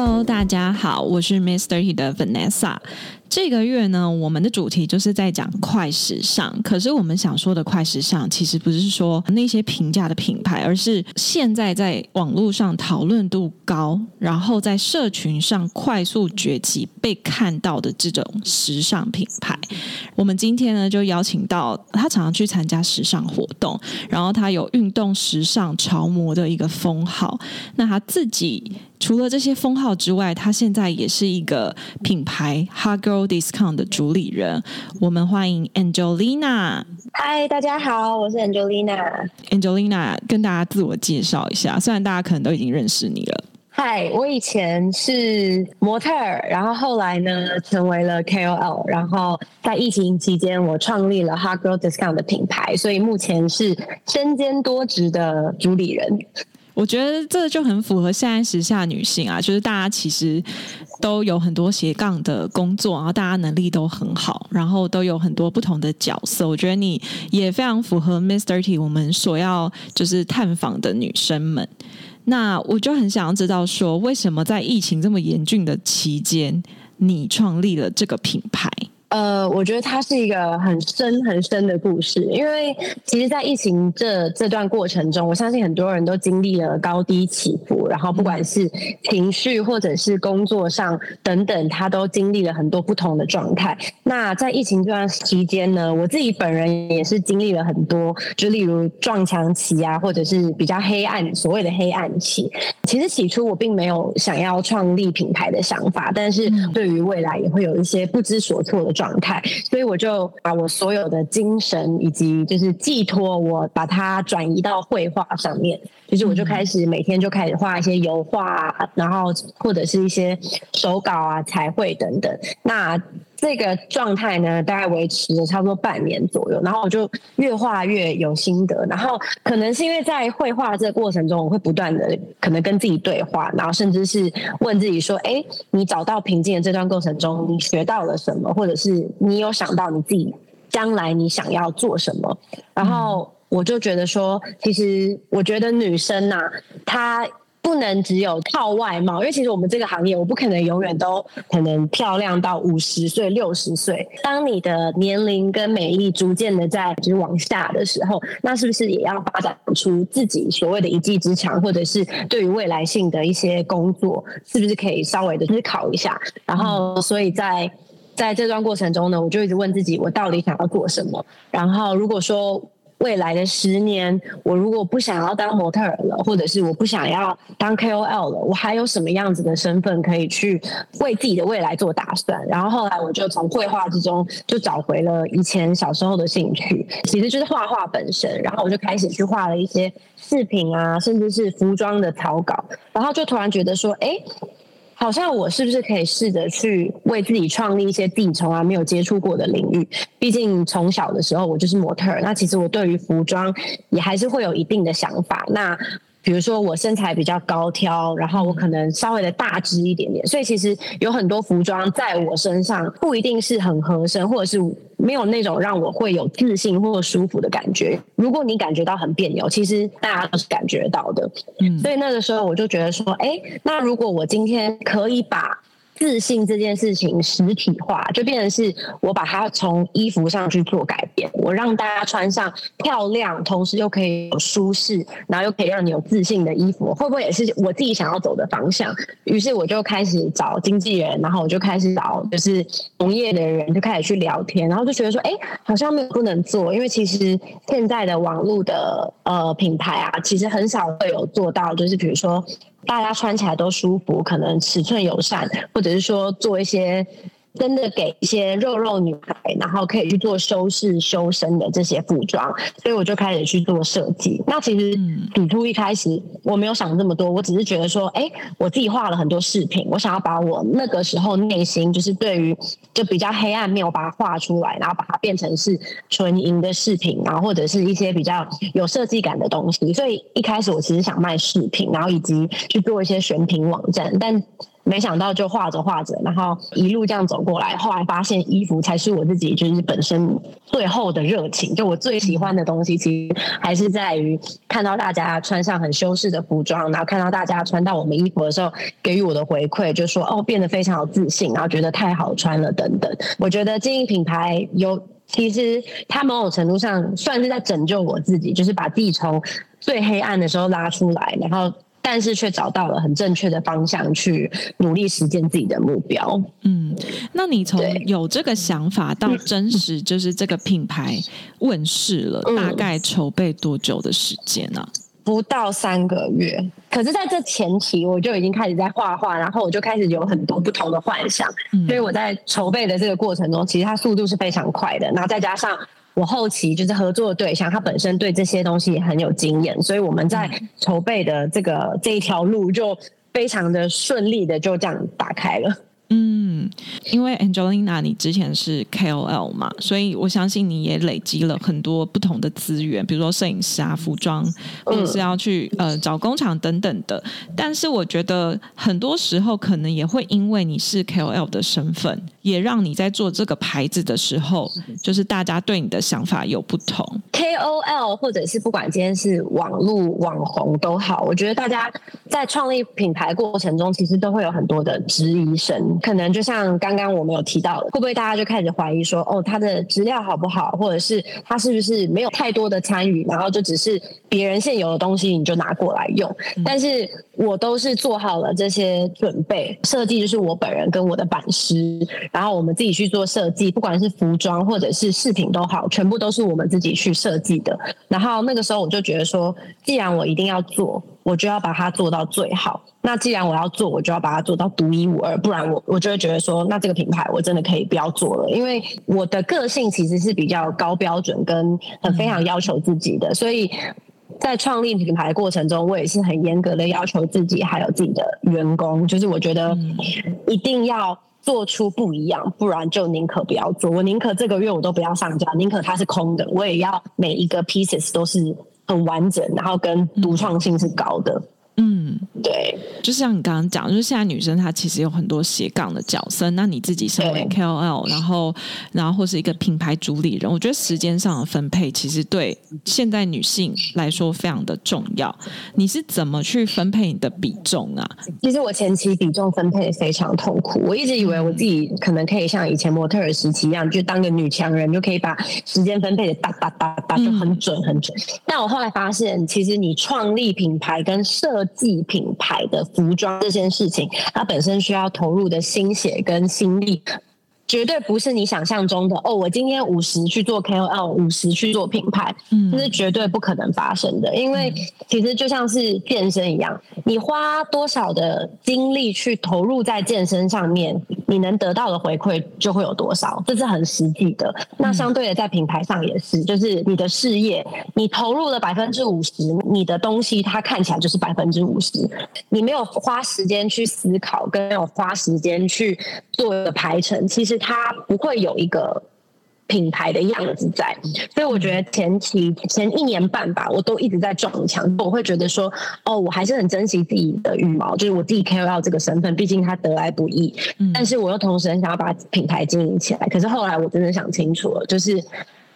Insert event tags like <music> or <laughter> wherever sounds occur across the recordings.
Hello，大家好，我是 Mr. T 的 Vanessa。这个月呢，我们的主题就是在讲快时尚。可是我们想说的快时尚，其实不是说那些平价的品牌，而是现在在网络上讨论度高，然后在社群上快速崛起、被看到的这种时尚品牌。我们今天呢，就邀请到他常常去参加时尚活动，然后他有运动时尚潮模的一个封号。那他自己除了这些封号之外，他现在也是一个品牌 Hot Girl。Discount 的主理人，我们欢迎 Angelina。嗨，大家好，我是 Angelina。Angelina，跟大家自我介绍一下，虽然大家可能都已经认识你了。嗨，我以前是模特儿，然后后来呢成为了 KOL，然后在疫情期间，我创立了 Hot Girl Discount 的品牌，所以目前是身兼多职的主理人。我觉得这就很符合现在时下女性啊，就是大家其实都有很多斜杠的工作，然后大家能力都很好，然后都有很多不同的角色。我觉得你也非常符合 Miss Thirty 我们所要就是探访的女生们。那我就很想要知道，说为什么在疫情这么严峻的期间，你创立了这个品牌？呃，我觉得它是一个很深很深的故事，因为其实，在疫情这这段过程中，我相信很多人都经历了高低起伏，然后不管是情绪或者是工作上等等，他都经历了很多不同的状态。那在疫情这段期间呢，我自己本人也是经历了很多，就例如撞墙期啊，或者是比较黑暗所谓的黑暗期。其实起初我并没有想要创立品牌的想法，但是对于未来也会有一些不知所措的。状态，所以我就把我所有的精神以及就是寄托，我把它转移到绘画上面。就是我就开始每天就开始画一些油画，然后或者是一些手稿啊、彩绘等等。那这个状态呢，大概维持了差不多半年左右。然后我就越画越有心得。然后可能是因为在绘画这个过程中，我会不断的可能跟自己对话，然后甚至是问自己说：“哎，你找到平静的这段过程中，你学到了什么？或者是你有想到你自己将来你想要做什么？”然后。我就觉得说，其实我觉得女生呐，她不能只有靠外貌，因为其实我们这个行业，我不可能永远都可能漂亮到五十岁、六十岁。当你的年龄跟美丽逐渐的在就是往下的时候，那是不是也要发展出自己所谓的一技之长，或者是对于未来性的一些工作，是不是可以稍微的思考一下？然后，所以在在这段过程中呢，我就一直问自己，我到底想要做什么？然后，如果说未来的十年，我如果不想要当模特了，或者是我不想要当 KOL 了，我还有什么样子的身份可以去为自己的未来做打算？然后后来我就从绘画之中就找回了以前小时候的兴趣，其实就是画画本身。然后我就开始去画了一些饰品啊，甚至是服装的草稿。然后就突然觉得说，哎。好像我是不是可以试着去为自己创立一些自己从来没有接触过的领域？毕竟从小的时候我就是模特，那其实我对于服装也还是会有一定的想法。那比如说我身材比较高挑，然后我可能稍微的大只一点点，所以其实有很多服装在我身上不一定是很合身，或者是没有那种让我会有自信或舒服的感觉。如果你感觉到很别扭，其实大家都是感觉到的。嗯，所以那个时候我就觉得说，哎，那如果我今天可以把自信这件事情实体化，就变成是我把它从衣服上去做改变，我让大家穿上漂亮，同时又可以有舒适，然后又可以让你有自信的衣服，会不会也是我自己想要走的方向？于是我就开始找经纪人，然后我就开始找就是从业的人，就开始去聊天，然后就觉得说，哎，好像没有不能做，因为其实现在的网络的呃品牌啊，其实很少会有做到，就是比如说。大家穿起来都舒服，可能尺寸友善，或者是说做一些真的给一些肉肉女孩，然后可以去做修饰修身的这些服装，所以我就开始去做设计。那其实起初一开始我没有想这么多，我只是觉得说，哎，我自己画了很多饰品，我想要把我那个时候内心就是对于就比较黑暗面，我把它画出来，然后把它变成是纯银的饰品，然后或者是一些比较有设计感的东西。所以一开始我其实想卖饰品，然后以及去做一些选品网站，但。没想到就画着画着，然后一路这样走过来，后来发现衣服才是我自己就是本身最后的热情。就我最喜欢的东西，其实还是在于看到大家穿上很修饰的服装，然后看到大家穿到我们衣服的时候给予我的回馈，就说哦变得非常有自信，然后觉得太好穿了等等。我觉得经营品牌有，其实它某种程度上算是在拯救我自己，就是把自己从最黑暗的时候拉出来，然后。但是却找到了很正确的方向，去努力实现自己的目标。嗯，那你从有这个想法到真实，就是这个品牌问世了，大概筹备多久的时间呢？不到三个月。可是在这前期，我就已经开始在画画，然后我就开始有很多不同的幻想。所以我在筹备的这个过程中，其实它速度是非常快的。然后再加上。我后期就是合作的对象，他本身对这些东西也很有经验，所以我们在筹备的这个这一条路就非常的顺利的就这样打开了。嗯，因为 Angelina 你之前是 KOL 嘛，所以我相信你也累积了很多不同的资源，比如说摄影师啊、服装，或者是要去呃找工厂等等的。但是我觉得很多时候可能也会因为你是 KOL 的身份，也让你在做这个牌子的时候，就是大家对你的想法有不同。KOL 或者是不管今天是网络网红都好，我觉得大家在创立品牌过程中，其实都会有很多的质疑声。可能就像刚刚我们有提到的，会不会大家就开始怀疑说，哦，他的质量好不好，或者是他是不是没有太多的参与，然后就只是别人现有的东西你就拿过来用？但是我都是做好了这些准备，设计就是我本人跟我的版师，然后我们自己去做设计，不管是服装或者是饰品都好，全部都是我们自己去设计的。然后那个时候我就觉得说，既然我一定要做。我就要把它做到最好。那既然我要做，我就要把它做到独一无二，不然我我就会觉得说，那这个品牌我真的可以不要做了。因为我的个性其实是比较高标准跟很非常要求自己的，所以在创立品牌过程中，我也是很严格的要求自己，还有自己的员工。就是我觉得一定要做出不一样，不然就宁可不要做。我宁可这个月我都不要上架，宁可它是空的，我也要每一个 pieces 都是。很完整，然后跟独创性是高的。嗯，对，就像你刚刚讲，就是现在女生她其实有很多斜杠的角色。那你自己身为 KOL，然后然后或是一个品牌主理人，我觉得时间上的分配其实对现在女性来说非常的重要。你是怎么去分配你的比重啊？其实我前期比重分配非常痛苦，我一直以为我自己可能可以像以前模特儿时期一样，就当个女强人，就可以把时间分配的哒哒哒哒就很准很准。但我后来发现，其实你创立品牌跟设计品牌的服装这件事情，它本身需要投入的心血跟心力。绝对不是你想象中的哦！我今天五十去做 KOL，五十去做品牌，这是绝对不可能发生的。因为其实就像是健身一样，你花多少的精力去投入在健身上面，你能得到的回馈就会有多少，这是很实际的。那相对的，在品牌上也是，就是你的事业，你投入了百分之五十，你的东西它看起来就是百分之五十。你没有花时间去思考，跟没有花时间去做的排程，其实。它不会有一个品牌的样子在，所以我觉得前期前一年半吧，我都一直在撞墙。我会觉得说，哦，我还是很珍惜自己的羽毛，就是我自己 KOL 这个身份，毕竟它得来不易。但是我又同时很想要把品牌经营起来。可是后来我真的想清楚了，就是。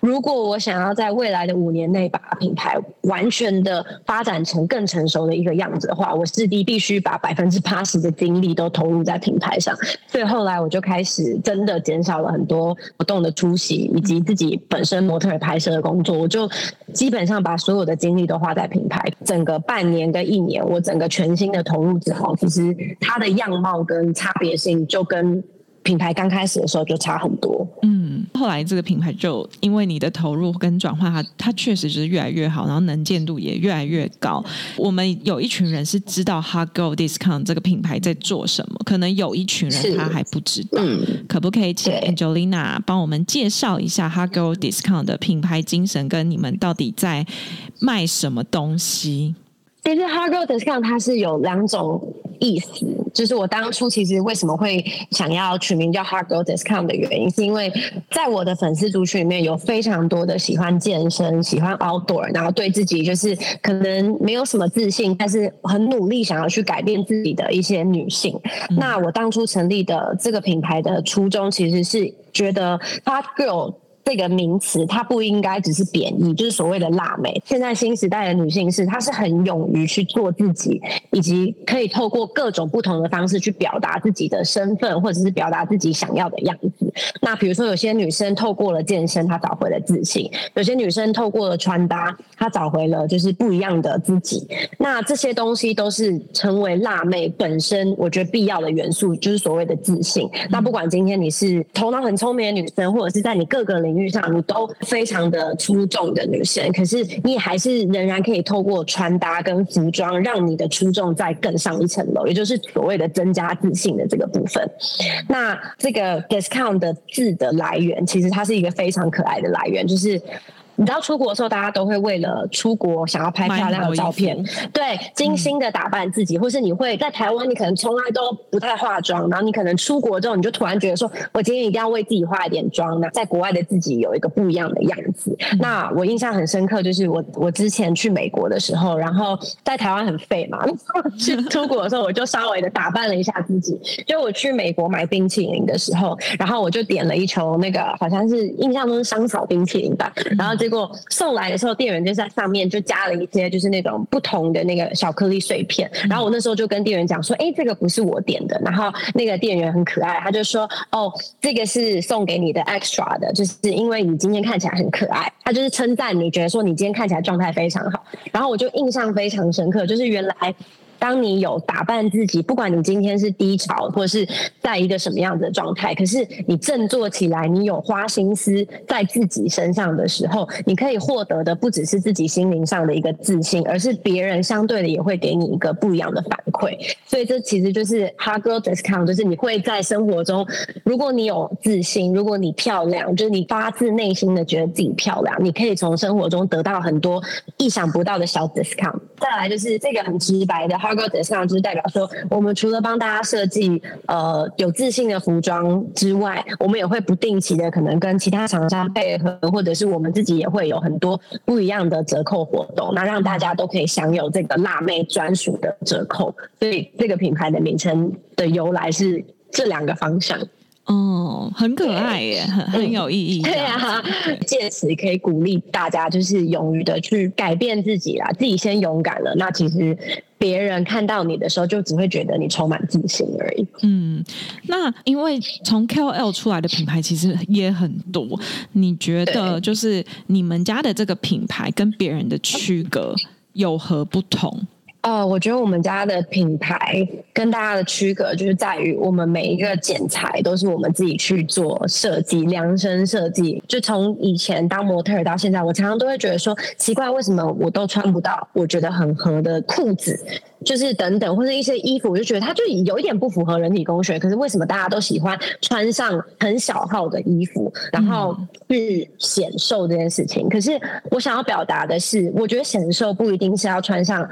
如果我想要在未来的五年内把品牌完全的发展成更成熟的一个样子的话，我势必必须把百分之八十的精力都投入在品牌上。所以后来我就开始真的减少了很多活动的出席，以及自己本身模特拍摄的工作，我就基本上把所有的精力都花在品牌。整个半年跟一年，我整个全新的投入之后，其实它的样貌跟差别性就跟。品牌刚开始的时候就差很多。嗯，后来这个品牌就因为你的投入跟转化，它它确实是越来越好，然后能见度也越来越高。我们有一群人是知道 Hot Girl Discount 这个品牌在做什么，可能有一群人他还不知道。可不可以请 Angelina 帮我们介绍一下 Hot Girl Discount 的品牌精神，跟你们到底在卖什么东西？其实 Hot Girl Discount 它是有两种意思，就是我当初其实为什么会想要取名叫 Hard Girl Discount 的原因，是因为在我的粉丝族群里面有非常多的喜欢健身、喜欢 outdoor，然后对自己就是可能没有什么自信，但是很努力想要去改变自己的一些女性。那我当初成立的这个品牌的初衷，其实是觉得 Hard Girl。这个名词它不应该只是贬义，就是所谓的辣妹。现在新时代的女性是，她是很勇于去做自己，以及可以透过各种不同的方式去表达自己的身份，或者是表达自己想要的样子。那比如说，有些女生透过了健身，她找回了自信；有些女生透过了穿搭，她找回了就是不一样的自己。那这些东西都是成为辣妹本身，我觉得必要的元素，就是所谓的自信。那不管今天你是头脑很聪明的女生，或者是在你各个领领域上你都非常的出众的女生，可是你还是仍然可以透过穿搭跟服装，让你的出众再更上一层楼，也就是所谓的增加自信的这个部分。那这个 discount 的字的来源，其实它是一个非常可爱的来源，就是。你知道出国的时候，大家都会为了出国想要拍漂亮的照片，对，精心的打扮自己，或是你会在台湾，你可能从来都不太化妆，然后你可能出国之后，你就突然觉得说，我今天一定要为自己化一点妆，那在国外的自己有一个不一样的样子。那我印象很深刻，就是我我之前去美国的时候，然后在台湾很废嘛，<laughs> 去 <laughs> 出国的时候，我就稍微的打扮了一下自己。就我去美国买冰淇淋的时候，然后我就点了一球那个好像是印象中是香草冰淇淋吧，然后。结果送来的时候，店员就在上面就加了一些，就是那种不同的那个小颗粒碎片。然后我那时候就跟店员讲说：“哎，这个不是我点的。”然后那个店员很可爱，他就说：“哦，这个是送给你的 extra 的，就是因为你今天看起来很可爱。”他就是称赞你，觉得说你今天看起来状态非常好。然后我就印象非常深刻，就是原来。当你有打扮自己，不管你今天是低潮，或是在一个什么样的状态，可是你振作起来，你有花心思在自己身上的时候，你可以获得的不只是自己心灵上的一个自信，而是别人相对的也会给你一个不一样的反馈。所以这其实就是 Hard Girl Discount，就是你会在生活中，如果你有自信，如果你漂亮，就是你发自内心的觉得自己漂亮，你可以从生活中得到很多意想不到的小 discount。再来就是这个很直白的。Hard Girl 上就是代表说，我们除了帮大家设计呃有自信的服装之外，我们也会不定期的可能跟其他厂商配合，或者是我们自己也会有很多不一样的折扣活动，那让大家都可以享有这个辣妹专属的折扣。所以这个品牌的名称的由来是这两个方向。哦，很可爱耶，很很有意义。对啊，借此可以鼓励大家，就是勇于的去改变自己啦。自己先勇敢了，那其实别人看到你的时候，就只会觉得你充满自信而已。嗯，那因为从 KOL 出来的品牌其实也很多，你觉得就是你们家的这个品牌跟别人的区隔有何不同？呃，我觉得我们家的品牌跟大家的区隔，就是在于我们每一个剪裁都是我们自己去做设计、量身设计。就从以前当模特到现在，我常常都会觉得说，奇怪，为什么我都穿不到我觉得很合的裤子，就是等等，或者一些衣服，我就觉得它就有一点不符合人体工学。可是为什么大家都喜欢穿上很小号的衣服，然后去显瘦这件事情？可是我想要表达的是，我觉得显瘦不一定是要穿上。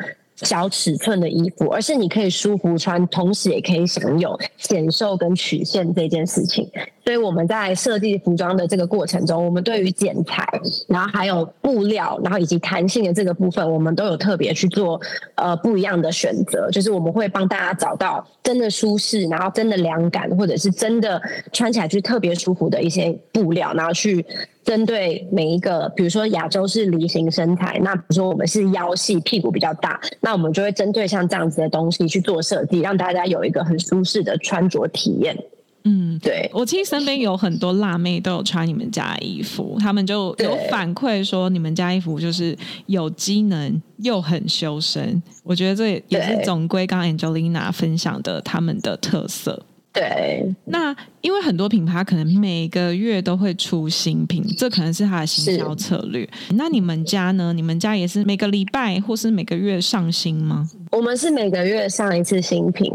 小尺寸的衣服，而是你可以舒服穿，同时也可以享有显瘦跟曲线这件事情。所以我们在设计服装的这个过程中，我们对于剪裁，然后还有布料，然后以及弹性的这个部分，我们都有特别去做呃不一样的选择。就是我们会帮大家找到真的舒适，然后真的凉感，或者是真的穿起来就特别舒服的一些布料，然后去针对每一个，比如说亚洲是梨形身材，那比如说我们是腰细，屁股比较大，那我们就会针对像这样子的东西去做设计，让大家有一个很舒适的穿着体验。嗯，对，我其实身边有很多辣妹都有穿你们家的衣服，他们就有反馈说你们家衣服就是有机能又很修身，我觉得这也是总归刚 Angelina 分享的他们的特色。对，那因为很多品牌可能每个月都会出新品，这可能是它的行销策略。那你们家呢？你们家也是每个礼拜或是每个月上新吗？我们是每个月上一次新品。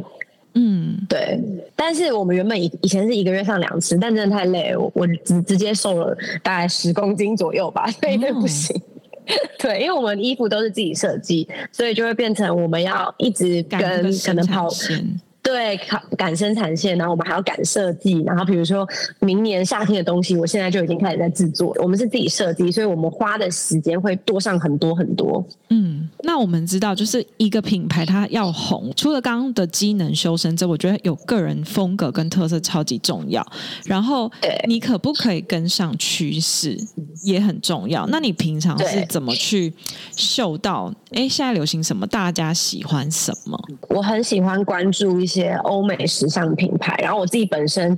嗯，对。但是我们原本以以前是一个月上两次，但真的太累，我我直直接瘦了大概十公斤左右吧，<laughs> 所以这不行。<laughs> 对，因为我们衣服都是自己设计，所以就会变成我们要一直跟可能跑。对，赶赶生产线，然后我们还要赶设计，然后比如说明年夏天的东西，我现在就已经开始在制作。我们是自己设计，所以我们花的时间会多上很多很多。嗯，那我们知道，就是一个品牌它要红，除了刚刚的机能修身之外，我觉得有个人风格跟特色超级重要。然后，你可不可以跟上趋势也很重要。那你平常是怎么去嗅到？哎，现在流行什么？大家喜欢什么？我很喜欢关注一些欧美时尚品牌，然后我自己本身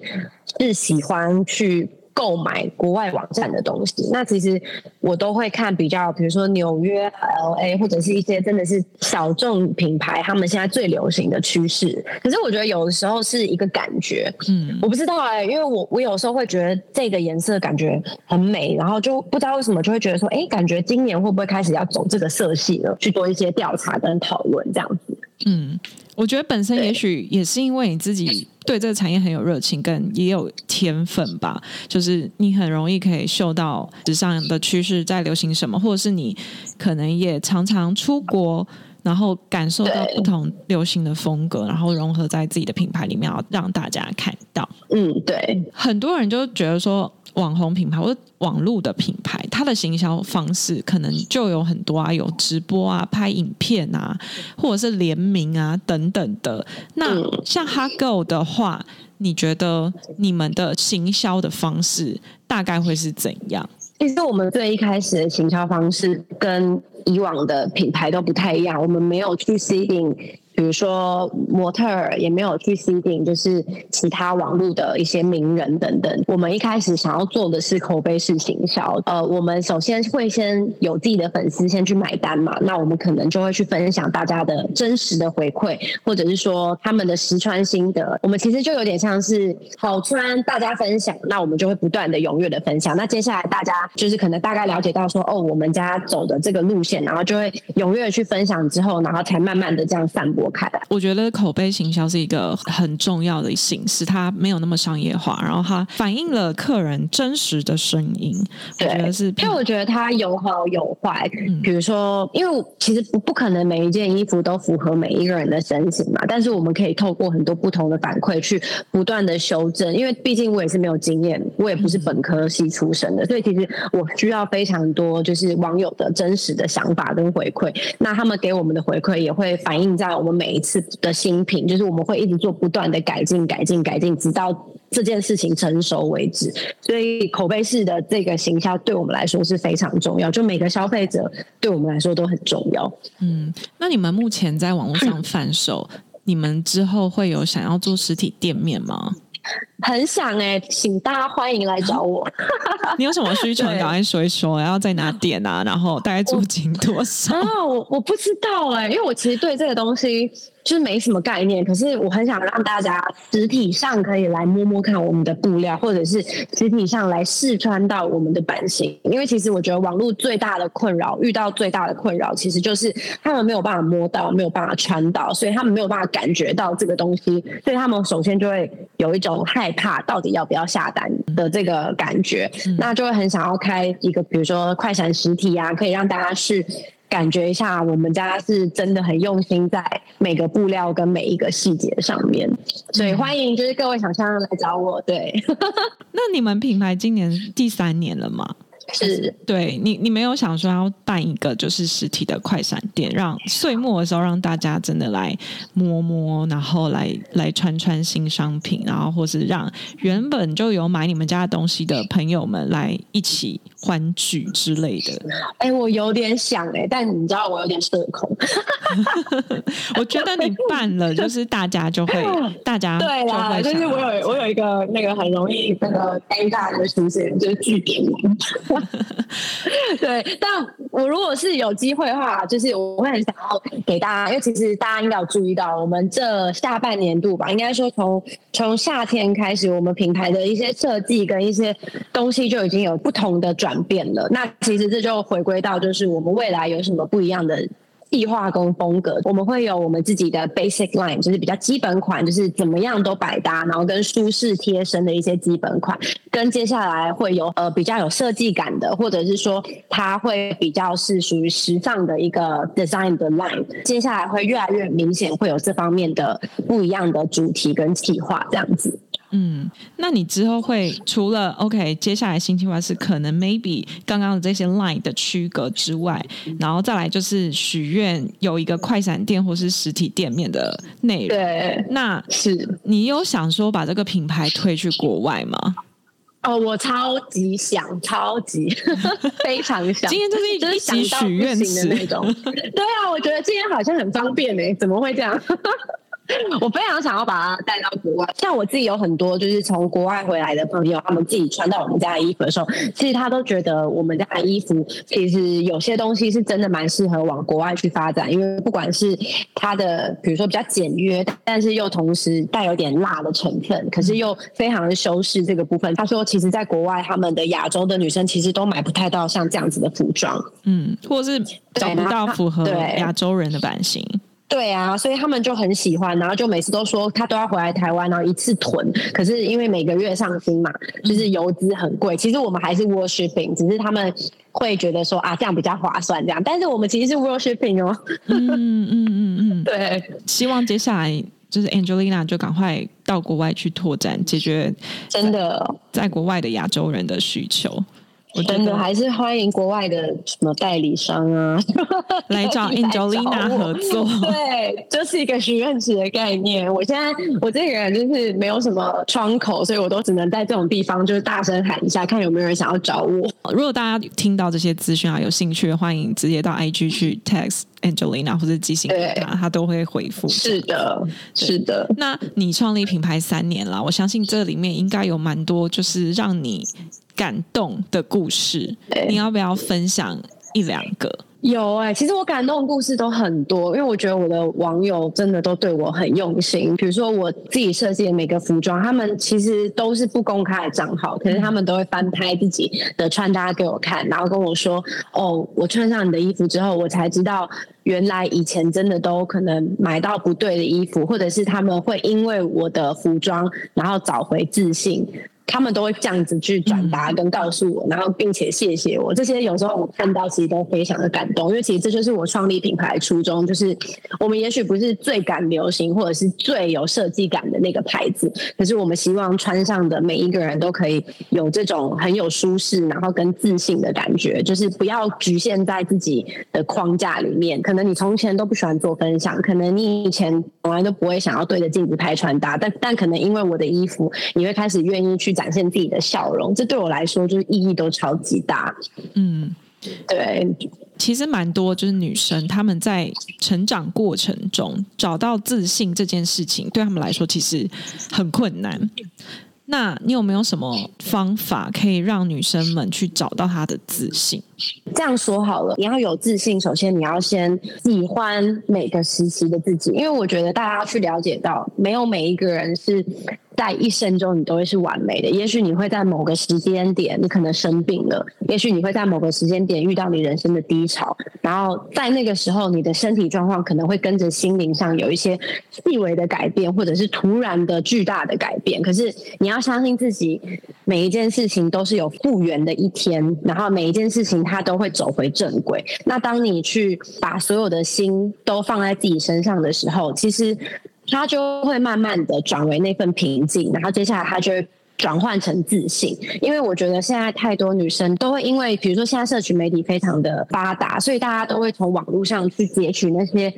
是喜欢去。购买国外网站的东西，那其实我都会看比较，比如说纽约、L A 或者是一些真的是小众品牌，他们现在最流行的趋势。可是我觉得有的时候是一个感觉，嗯，我不知道哎，因为我我有时候会觉得这个颜色感觉很美，然后就不知道为什么就会觉得说，哎，感觉今年会不会开始要走这个色系了？去做一些调查跟讨论这样子。嗯，我觉得本身也许也是因为你自己。对这个产业很有热情，跟也有天分吧。就是你很容易可以嗅到时尚的趋势在流行什么，或者是你可能也常常出国，然后感受到不同流行的风格，然后融合在自己的品牌里面，要让大家看到。嗯，对。很多人就觉得说。网红品牌或者网络的品牌，它的行销方式可能就有很多啊，有直播啊、拍影片啊，或者是联名啊等等的。那像 Huggo 的话，你觉得你们的行销的方式大概会是怎样？其实我们最一开始的行销方式跟以往的品牌都不太一样，我们没有去 C 定。比如说模特儿也没有去 C 定，就是其他网络的一些名人等等。我们一开始想要做的是口碑式行销。呃，我们首先会先有自己的粉丝先去买单嘛，那我们可能就会去分享大家的真实的回馈，或者是说他们的实穿心得。我们其实就有点像是好穿，大家分享，那我们就会不断的踊跃的分享。那接下来大家就是可能大概了解到说，哦，我们家走的这个路线，然后就会踊跃去分享之后，然后才慢慢的这样散播开来。我觉得口碑行销是一个很重要的形式，它没有那么商业化，然后它反映了客人真实的声音。我觉得是，因为我觉得它有好有坏。嗯比如说，因为其实不不可能每一件衣服都符合每一个人的身形嘛，但是我们可以透过很多不同的反馈去不断的修正。因为毕竟我也是没有经验，我也不是本科系出身的，所以其实我需要非常多就是网友的真实的想法跟回馈。那他们给我们的回馈也会反映在我们。每一次的新品，就是我们会一直做不断的改进、改进、改进，直到这件事情成熟为止。所以口碑式的这个行销对我们来说是非常重要，就每个消费者对我们来说都很重要。嗯，那你们目前在网络上 <clears throat> 贩售，你们之后会有想要做实体店面吗？很想哎，请大家欢迎来找我。<laughs> 你有什么需求？赶快说一说，然后在哪点啊？然后大概租金多少？啊，我我不知道哎，因为我其实对这个东西。就是没什么概念，可是我很想让大家实体上可以来摸摸看我们的布料，或者是实体上来试穿到我们的版型。因为其实我觉得网络最大的困扰，遇到最大的困扰，其实就是他们没有办法摸到，没有办法穿到，所以他们没有办法感觉到这个东西，所以他们首先就会有一种害怕，到底要不要下单的这个感觉，那就会很想要开一个，比如说快闪实体啊，可以让大家去。感觉一下，我们家是真的很用心在每个布料跟每一个细节上面，所以欢迎就是各位厂商来找我。对，<laughs> 那你们品牌今年第三年了吗？是对你，你没有想说要办一个就是实体的快闪店，让岁末的时候让大家真的来摸摸，然后来来穿穿新商品，然后或是让原本就有买你们家的东西的朋友们来一起欢聚之类的。哎，我有点想哎，但你知道我有点社恐。<laughs> <laughs> 我觉得你办了，就是大家就会，<laughs> 大家对啦，就是我有我有一个那个很容易那个尴尬的出现，就是据点。<laughs> 对，但我如果是有机会的话，就是我会很想要给大家，因为其实大家应该有注意到，我们这下半年度吧，应该说从从夏天开始，我们品牌的一些设计跟一些东西就已经有不同的转变了。那其实这就回归到，就是我们未来有什么不一样的。计划跟风格，我们会有我们自己的 basic line，就是比较基本款，就是怎么样都百搭，然后跟舒适贴身的一些基本款，跟接下来会有呃比较有设计感的，或者是说它会比较是属于时尚的一个 design 的 line，接下来会越来越明显会有这方面的不一样的主题跟企划这样子。嗯，那你之后会除了 OK，接下来新计划是可能 maybe 刚刚的这些 line 的区隔之外，然后再来就是许愿有一个快闪店或是实体店面的内容。对，那是你有想说把这个品牌推去国外吗？哦，我超级想，超级 <laughs> 非常想。今天就是一就是集想到许愿不行的那种。对啊，我觉得今天好像很方便呢、怎么会这样？<laughs> 我非常想要把它带到国外。像我自己有很多就是从国外回来的朋友，他们自己穿到我们家的衣服的时候，其实他都觉得我们家的衣服其实有些东西是真的蛮适合往国外去发展，因为不管是它的比如说比较简约，但是又同时带有点辣的成分，可是又非常的修饰这个部分。他说，其实在国外他们的亚洲的女生其实都买不太到像这样子的服装。嗯，或是找不到符合亚洲人的版型。对啊，所以他们就很喜欢，然后就每次都说他都要回来台湾，然后一次囤。可是因为每个月上新嘛，就是油资很贵。其实我们还是 world shipping，只是他们会觉得说啊这样比较划算这样。但是我们其实是 world shipping 哦。嗯嗯嗯嗯，<laughs> 对，希望接下来就是 Angelina 就赶快到国外去拓展，解决真的在国外的亚洲人的需求。我真的还是欢迎国外的什么代理商啊 <laughs> 来找 <laughs> Angelina 合作。<laughs> 对，就是一个许愿池的概念。我现在我这个人就是没有什么窗口，所以我都只能在这种地方就是大声喊一下，看有没有人想要找我。如果大家听到这些资讯啊，有兴趣的，欢迎直接到 IG 去 text Angelina 或者寄信给她，她都会回复。是的，是的。那你创立品牌三年了，我相信这里面应该有蛮多就是让你感动的故事，你要不要分享一两个？有哎、其实我感动的故事都很多，因为我觉得我的网友真的都对我很用心。比如说我自己设计的每个服装，他们其实都是不公开的账号，可是他们都会翻拍自己的穿搭给我看，然后跟我说：“哦，我穿上你的衣服之后，我才知道原来以前真的都可能买到不对的衣服，或者是他们会因为我的服装，然后找回自信。”他们都会这样子去转达跟告诉我，然后并且谢谢我。这些有时候我看到其实都非常的感动，因为其实这就是我创立品牌的初衷，就是我们也许不是最敢流行或者是最有设计感的那个牌子，可是我们希望穿上的每一个人都可以有这种很有舒适，然后跟自信的感觉，就是不要局限在自己的框架里面。可能你从前都不喜欢做分享，可能你以前从来都不会想要对着镜子拍穿搭，但但可能因为我的衣服，你会开始愿意去展现自己的笑容，这对我来说就是意义都超级大。嗯，对，其实蛮多就是女生她们在成长过程中找到自信这件事情，对她们来说其实很困难。那你有没有什么方法可以让女生们去找到她的自信？这样说好了，你要有自信，首先你要先喜欢每个时期的自己，因为我觉得大家要去了解到，没有每一个人是在一生中你都会是完美的。也许你会在某个时间点，你可能生病了；，也许你会在某个时间点遇到你人生的低潮，然后在那个时候，你的身体状况可能会跟着心灵上有一些细微的改变，或者是突然的巨大的改变。可是你要相信自己，每一件事情都是有复原的一天，然后每一件事情它都会走回正轨。那当你去把所有的心都放在自己身上的时候，其实它就会慢慢的转为那份平静，然后接下来它就会。转换成自信，因为我觉得现在太多女生都会因为，比如说现在社群媒体非常的发达，所以大家都会从网络上去截取那些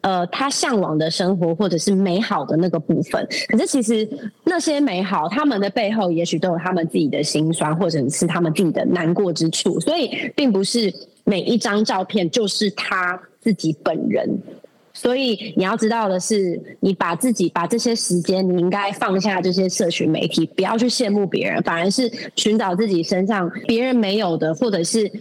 呃，他向往的生活或者是美好的那个部分，可是其实那些美好，他们的背后也许都有他们自己的辛酸，或者是他们自己的难过之处，所以并不是每一张照片就是他自己本人。所以你要知道的是，你把自己把这些时间，你应该放下这些社群媒体，不要去羡慕别人，反而是寻找自己身上别人没有的，或者是。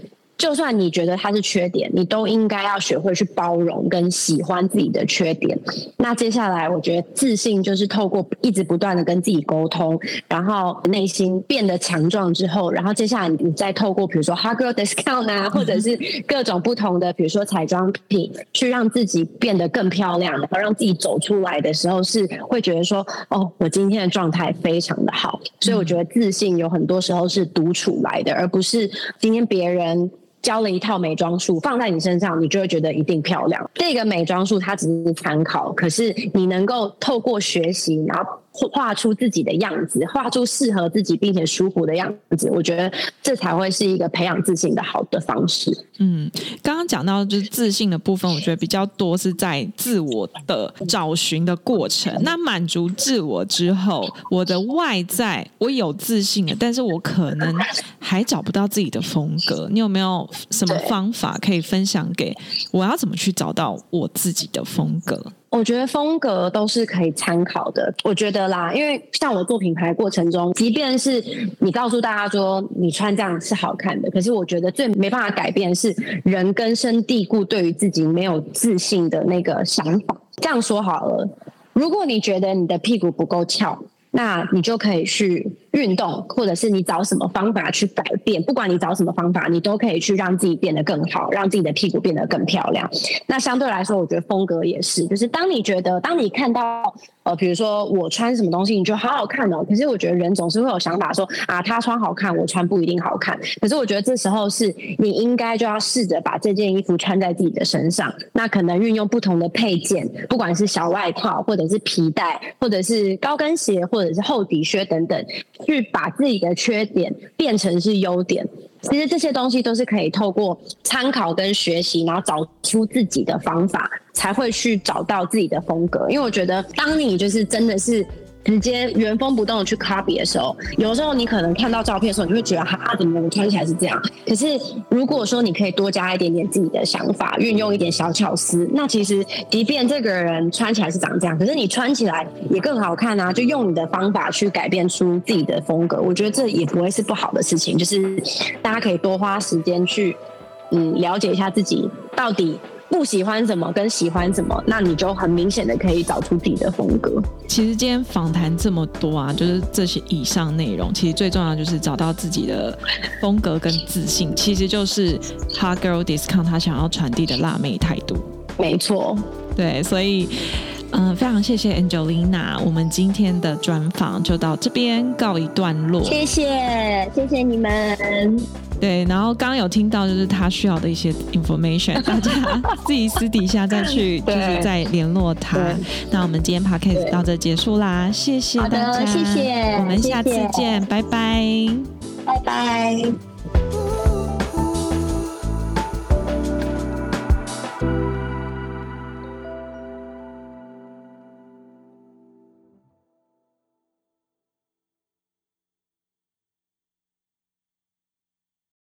就算你觉得它是缺点，你都应该要学会去包容跟喜欢自己的缺点。那接下来，我觉得自信就是透过一直不断的跟自己沟通，然后内心变得强壮之后，然后接下来你再透过比如说 Hug Girl Discount 啊，或者是各种不同的比如说彩妆品，去让自己变得更漂亮，然后让自己走出来的时候是会觉得说，哦，我今天的状态非常的好。所以我觉得自信有很多时候是独处来的，而不是今天别人。教了一套美妆术放在你身上，你就会觉得一定漂亮。这个美妆术它只是参考，可是你能够透过学习，然后。画出自己的样子，画出适合自己并且舒服的样子，我觉得这才会是一个培养自信的好的方式。嗯，刚刚讲到就是自信的部分，我觉得比较多是在自我的找寻的过程。那满足自我之后，我的外在我有自信了，但是我可能还找不到自己的风格。你有没有什么方法可以分享给我？要怎么去找到我自己的风格？我觉得风格都是可以参考的。我觉得啦，因为像我做品牌过程中，即便是你告诉大家说你穿这样是好看的，可是我觉得最没办法改变是人根深蒂固对于自己没有自信的那个想法。这样说好了，如果你觉得你的屁股不够翘，那你就可以去。运动，或者是你找什么方法去改变，不管你找什么方法，你都可以去让自己变得更好，让自己的屁股变得更漂亮。那相对来说，我觉得风格也是，就是当你觉得，当你看到呃，比如说我穿什么东西，你觉得好好看哦，可是我觉得人总是会有想法说啊，他穿好看，我穿不一定好看。可是我觉得这时候是你应该就要试着把这件衣服穿在自己的身上，那可能运用不同的配件，不管是小外套，或者是皮带，或者是高跟鞋，或者是厚底靴等等。去把自己的缺点变成是优点，其实这些东西都是可以透过参考跟学习，然后找出自己的方法，才会去找到自己的风格。因为我觉得，当你就是真的是。直接原封不动的去 copy 的时候，有时候你可能看到照片的时候，你会觉得哈，怎么我穿起来是这样？可是如果说你可以多加一点点自己的想法，运用一点小巧思，那其实即便这个人穿起来是长这样，可是你穿起来也更好看啊！就用你的方法去改变出自己的风格，我觉得这也不会是不好的事情。就是大家可以多花时间去嗯了解一下自己到底。不喜欢什么跟喜欢什么，那你就很明显的可以找出自己的风格。其实今天访谈这么多啊，就是这些以上内容，其实最重要就是找到自己的风格跟自信，其实就是 Hot Girl Discount 他想要传递的辣妹态度。没错，对，所以嗯，非常谢谢 Angelina，我们今天的专访就到这边告一段落。谢谢，谢谢你们。对，然后刚刚有听到就是他需要的一些 information，<laughs> 大家自己私底下再去就是再联络他。那我们今天 podcast 到这结束啦，谢谢大家，谢谢，我们下次见，拜拜，拜拜。